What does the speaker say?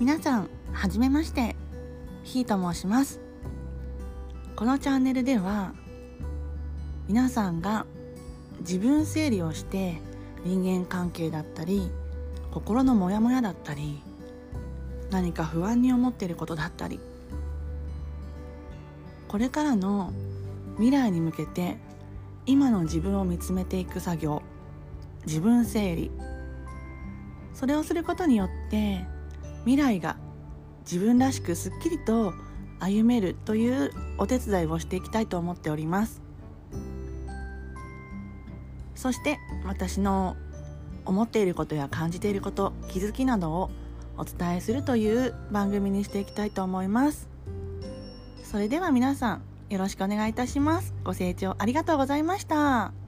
皆さんはじめまして。ひーと申します。このチャンネルでは皆さんが自分整理をして人間関係だったり心のモヤモヤだったり何か不安に思っていることだったりこれからの未来に向けて今の自分を見つめていく作業自分整理。それをすることによって未来が自分らしくすっきりと歩めるというお手伝いをしていきたいと思っております。そして私の思っていることや感じていること気づきなどをお伝えするという番組にしていきたいと思います。それでは皆さんよろしくお願いいたします。ご清聴ありがとうございました。